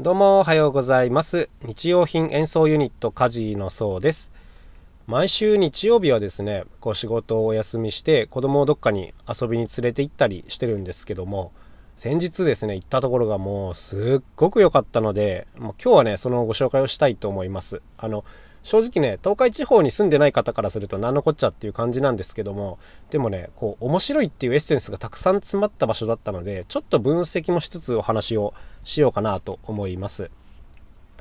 どうもおはようございます。日用品演奏ユニットカジのそうです。毎週日曜日はですね、こう仕事をお休みして子供をどっかに遊びに連れて行ったりしてるんですけども、先日ですね、行ったところがもうすっごく良かったので、もう今日はね、そのご紹介をしたいと思います。あの、正直ね、東海地方に住んでない方からすると何のこっちゃっていう感じなんですけども、でもね、こう、面白いっていうエッセンスがたくさん詰まった場所だったので、ちょっと分析もしつつお話をしようかなと思います。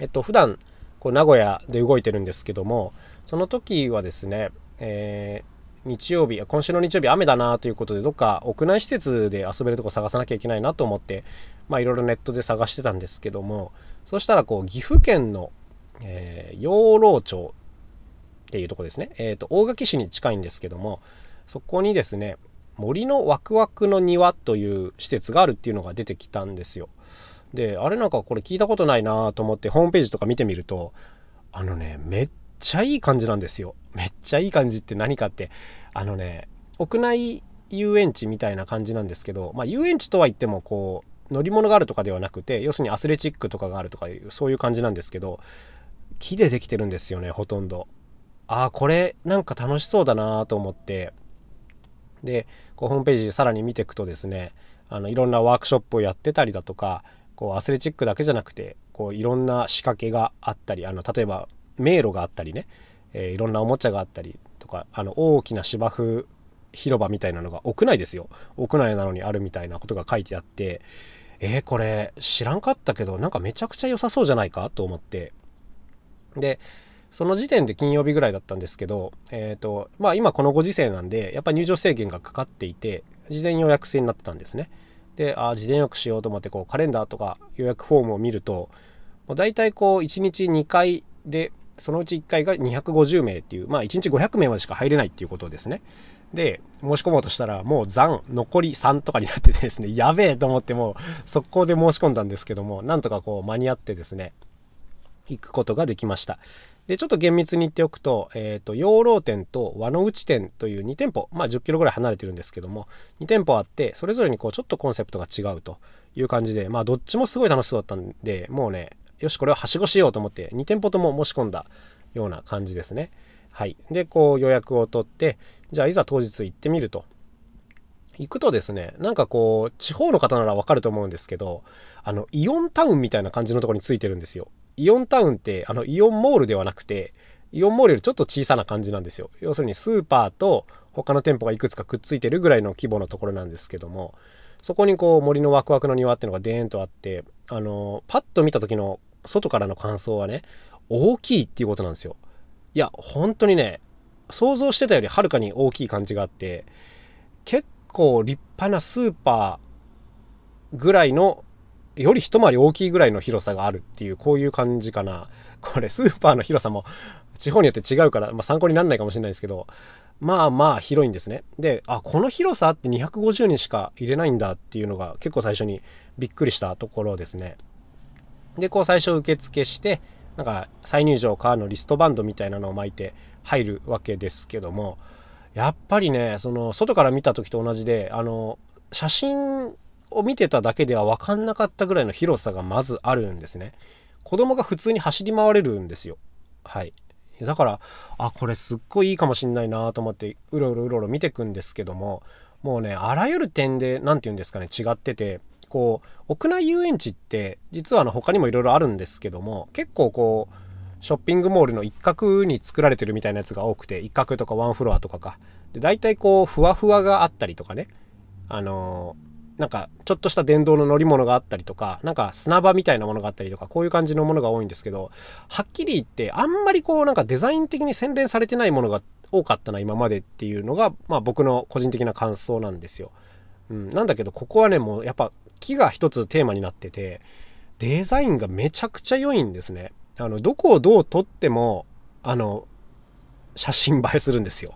えっと、普段、こう、名古屋で動いてるんですけども、その時はですね、えー、日曜日、今週の日曜日雨だなということで、どっか屋内施設で遊べるとこ探さなきゃいけないなと思って、まあいろいろネットで探してたんですけども、そしたらこう岐阜県のえー、養老町っていうとこですね、えーと、大垣市に近いんですけどもそこにですね森のワクワクの庭という施設があるっていうのが出てきたんですよ。であれなんかこれ聞いたことないなと思ってホームページとか見てみるとあのねめっちゃいい感じなんですよ。めっちゃいい感じって何かってあのね屋内遊園地みたいな感じなんですけど、まあ、遊園地とは言ってもこう乗り物があるとかではなくて要するにアスレチックとかがあるとかいうそういう感じなんですけど木でできてるんですよね、ほとんど。ああ、これなんか楽しそうだなと思って、で、こうホームページさらに見ていくとですね、あのいろんなワークショップをやってたりだとか、こうアスレチックだけじゃなくて、こういろんな仕掛けがあったり、あの例えば迷路があったりね、えー、いろんなおもちゃがあったりとか、あの大きな芝生広場みたいなのが屋内ですよ。屋内なのにあるみたいなことが書いてあって、えー、これ知らんかったけど、なんかめちゃくちゃ良さそうじゃないかと思って、で、その時点で金曜日ぐらいだったんですけど、えっ、ー、と、まあ今このご時世なんで、やっぱ入場制限がかかっていて、事前予約制になってたんですね。で、ああ、事前予約しようと思って、こう、カレンダーとか予約フォームを見ると、もう大体こう、1日2回で、そのうち1回が250名っていう、まあ1日500名までしか入れないっていうことですね。で、申し込もうとしたら、もう残、残り3とかになっててですね、やべえと思ってもう、速攻で申し込んだんですけども、なんとかこう間に合ってですね、行くことができました。で、ちょっと厳密に言っておくと、えっ、ー、と、養老店と和の内店という2店舗、まあ10キロぐらい離れてるんですけども、2店舗あって、それぞれにこう、ちょっとコンセプトが違うという感じで、まあどっちもすごい楽しそうだったんで、もうね、よし、これをはしごしようと思って、2店舗とも申し込んだような感じですね。はい。で、こう予約を取って、じゃあいざ当日行ってみると。行くとですね、なんかこう、地方の方ならわかると思うんですけど、あの、イオンタウンみたいな感じのところについてるんですよ。イオンタウンってあのイオンモールではなくて、イオンモールよりちょっと小さな感じなんですよ。要するにスーパーと他の店舗がいくつかくっついてるぐらいの規模のところなんですけども、そこにこう森のワクワクの庭っていうのがデーンとあって、あの、パッと見た時の外からの感想はね、大きいっていうことなんですよ。いや、本当にね、想像してたよりはるかに大きい感じがあって、結構立派なスーパーぐらいのより一回り大きいぐらいの広さがあるっていう、こういう感じかな。これ、スーパーの広さも地方によって違うから、まあ、参考にならないかもしれないですけど、まあまあ広いんですね。で、あ、この広さって250人しか入れないんだっていうのが結構最初にびっくりしたところですね。で、こう最初受付して、なんか再入場からのリストバンドみたいなのを巻いて入るわけですけども、やっぱりね、その外から見た時と同じで、あの、写真を見てただけでは分かんなかったぐらいの広さがまずあるんですね。子供が普通に走り回れるんですよ。はい。だから、あ、これすっごいいいかもしんないなと思って、うろうろうろうろ見てくんですけども、もうね、あらゆる点で、何て言うんですかね、違ってて、こう、屋内遊園地って、実はあの他にもいろいろあるんですけども、結構こう、ショッピングモールの一角に作られてるみたいなやつが多くて、一角とかワンフロアとかか。で、大体こう、ふわふわがあったりとかね、あのなんかちょっとした電動の乗り物があったりとか、なんか砂場みたいなものがあったりとか、こういう感じのものが多いんですけど、はっきり言って、あんまりこうなんかデザイン的に洗練されてないものが多かったな、今までっていうのが、まあ僕の個人的な感想なんですよ。うん、なんだけど、ここはね、もうやっぱ木が一つテーマになってて、デザインがめちゃくちゃ良いんですね。あの、どこをどう撮っても、あの、写真映えするんですよ。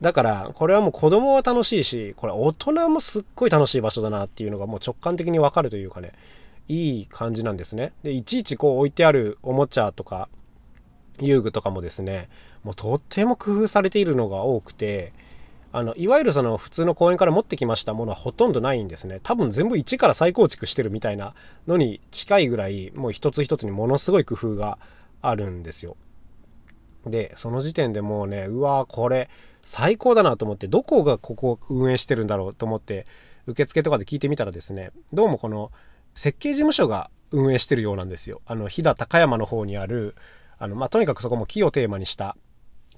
だから、これはもう子供は楽しいし、これ大人もすっごい楽しい場所だなっていうのがもう直感的にわかるというかね、いい感じなんですね。で、いちいちこう置いてあるおもちゃとか、遊具とかもですね、もうとっても工夫されているのが多くて、あのいわゆるその普通の公園から持ってきましたものはほとんどないんですね。多分全部一から再構築してるみたいなのに近いぐらい、もう一つ一つにものすごい工夫があるんですよ。で、その時点でもうね、うわーこれ最高だなと思って、どこがここを運営してるんだろうと思って、受付とかで聞いてみたらですね、どうもこの設計事務所が運営してるようなんですよ。あの、飛騨高山の方にある、あの、まあ、とにかくそこも木をテーマにした、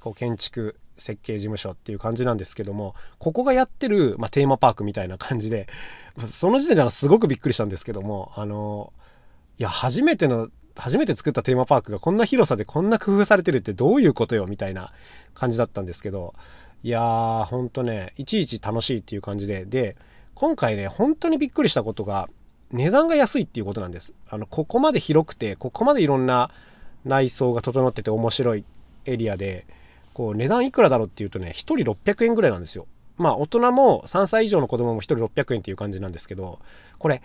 こう、建築設計事務所っていう感じなんですけども、ここがやってる、まあ、テーマパークみたいな感じで、その時点ではすごくびっくりしたんですけども、あの、いや、初めての、初めて作ったテーマパークがこんな広さでこんな工夫されてるってどういうことよみたいな感じだったんですけど、いやー、ほんとね、いちいち楽しいっていう感じで、で、今回ね、本当にびっくりしたことが、値段が安いっていうことなんです。あの、ここまで広くて、ここまでいろんな内装が整ってて面白いエリアで、こう値段いくらだろうっていうとね、1人600円ぐらいなんですよ。まあ大人も3歳以上の子供も1人600円っていう感じなんですけど、これ、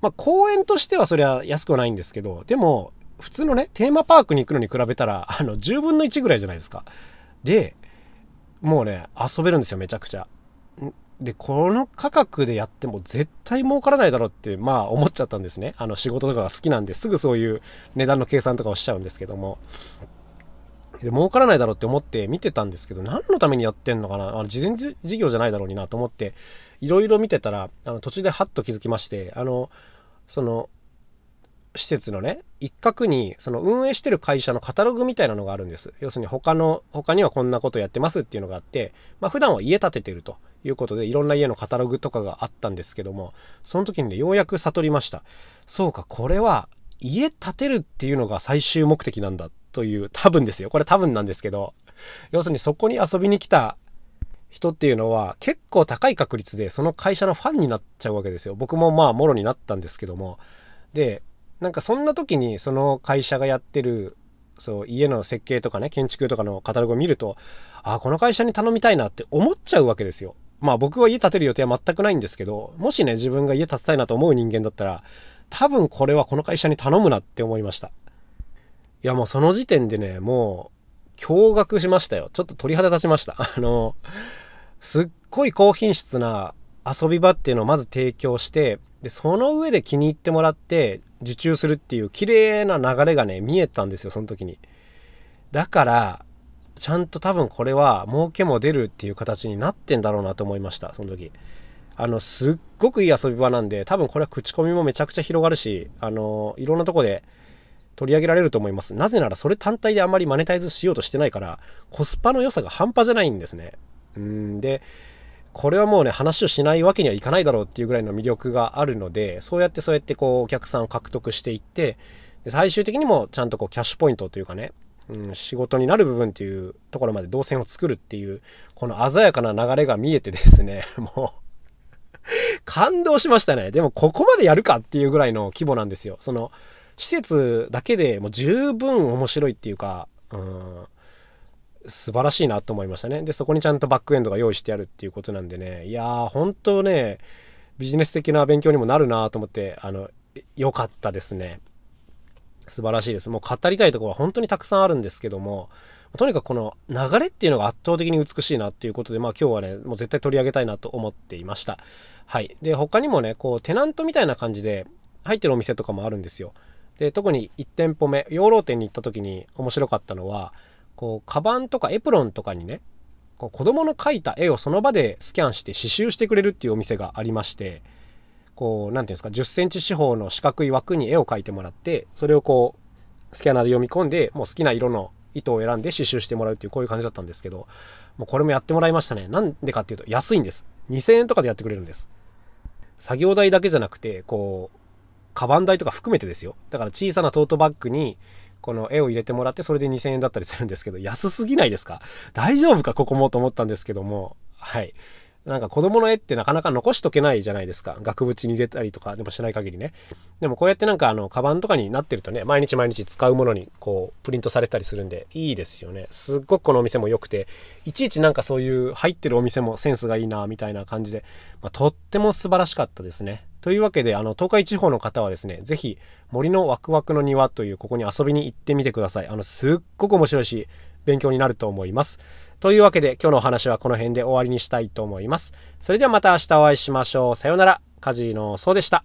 まあ公園としてはそれは安くはないんですけど、でも普通のね、テーマパークに行くのに比べたら、あの、10分の1ぐらいじゃないですか。で、もうね、遊べるんですよ、めちゃくちゃ。で、この価格でやっても絶対儲からないだろうって、まあ思っちゃったんですね。あの仕事とかが好きなんですぐそういう値段の計算とかをしちゃうんですけども。で儲からないだろうって思って見てたんですけど、何のためにやってんのかなあの事前事業じゃないだろうになと思って、いろいろ見てたら、あの途中でハッと気づきまして、あの、その、施設のね、一角に、その運営してる会社のカタログみたいなのがあるんです。要するに他の、他にはこんなことやってますっていうのがあって、まあ普段は家建ててるということで、いろんな家のカタログとかがあったんですけども、その時にね、ようやく悟りました。そうか、これは家建てるっていうのが最終目的なんだという、多分ですよ。これ多分なんですけど、要するにそこに遊びに来た人っていうのは結構高い確率でその会社のファンになっちゃうわけですよ。僕もまあもろになったんですけども。で、なんかそんな時にその会社がやってるそう家の設計とかね建築とかのカタログを見るとあこの会社に頼みたいなって思っちゃうわけですよ。まあ僕は家建てる予定は全くないんですけどもしね自分が家建てたいなと思う人間だったら多分これはこの会社に頼むなって思いました。いやもうその時点でねもう驚愕しましたよ。ちょっと鳥肌立ちました。あのすっごい高品質な遊び場っていうのをまず提供してでその上で気に入ってもらって受注するっていう綺麗な流れがね、見えたんですよ、その時に。だから、ちゃんと多分これは儲けも出るっていう形になってんだろうなと思いました、その時。あの、すっごくいい遊び場なんで、多分これは口コミもめちゃくちゃ広がるし、あの、いろんなとこで取り上げられると思います。なぜならそれ単体であまりマネタイズしようとしてないから、コスパの良さが半端じゃないんですね。うんで、これはもうね、話をしないわけにはいかないだろうっていうぐらいの魅力があるので、そうやってそうやってこう、お客さんを獲得していって、最終的にもちゃんとこう、キャッシュポイントというかね、うん、仕事になる部分っていうところまで動線を作るっていう、この鮮やかな流れが見えてですね、もう感動しましたね。でもここまでやるかっていうぐらいの規模なんですよ。その、施設だけでもう十分面白いっていうか、うん、素晴らしいなと思いましたね。で、そこにちゃんとバックエンドが用意してあるっていうことなんでね、いやー、本当ね、ビジネス的な勉強にもなるなと思って、あの、良かったですね。素晴らしいです。もう語りたいところは本当にたくさんあるんですけども、とにかくこの流れっていうのが圧倒的に美しいなっていうことで、まあ今日はね、もう絶対取り上げたいなと思っていました。はい。で、他にもね、こう、テナントみたいな感じで入ってるお店とかもあるんですよ。で、特に1店舗目、養老店に行った時に面白かったのは、こう、カバンとかエプロンとかにね、こう子供の描いた絵をその場でスキャンして刺繍してくれるっていうお店がありまして、こう、なんていうんですか、10センチ四方の四角い枠に絵を描いてもらって、それをこう、スキャナーで読み込んで、もう好きな色の糸を選んで刺繍してもらうっていう、こういう感じだったんですけど、もうこれもやってもらいましたね。なんでかっていうと、安いんです。2000円とかでやってくれるんです。作業代だけじゃなくて、こう、カバン代とか含めてですよ。だから小さなトートバッグに、この絵を入れてもらってそれで2000円だったりするんですけど安すぎないですか？大丈夫か？ここもと思ったんですけどもはいなんか子供の絵ってなかなか残しとけないじゃないですか。額縁に入れたりとかでもしない限りね。でもこうやってなんかあの、カバンとかになってるとね、毎日毎日使うものにこう、プリントされたりするんで、いいですよね。すっごくこのお店も良くて、いちいちなんかそういう入ってるお店もセンスがいいな、みたいな感じで、まあ、とっても素晴らしかったですね。というわけで、あの、東海地方の方はですね、ぜひ、森のワクワクの庭という、ここに遊びに行ってみてください。あの、すっごく面白いし、勉強になると思います。というわけで今日のお話はこの辺で終わりにしたいと思います。それではまた明日お会いしましょう。さようなら。カジノそうでした。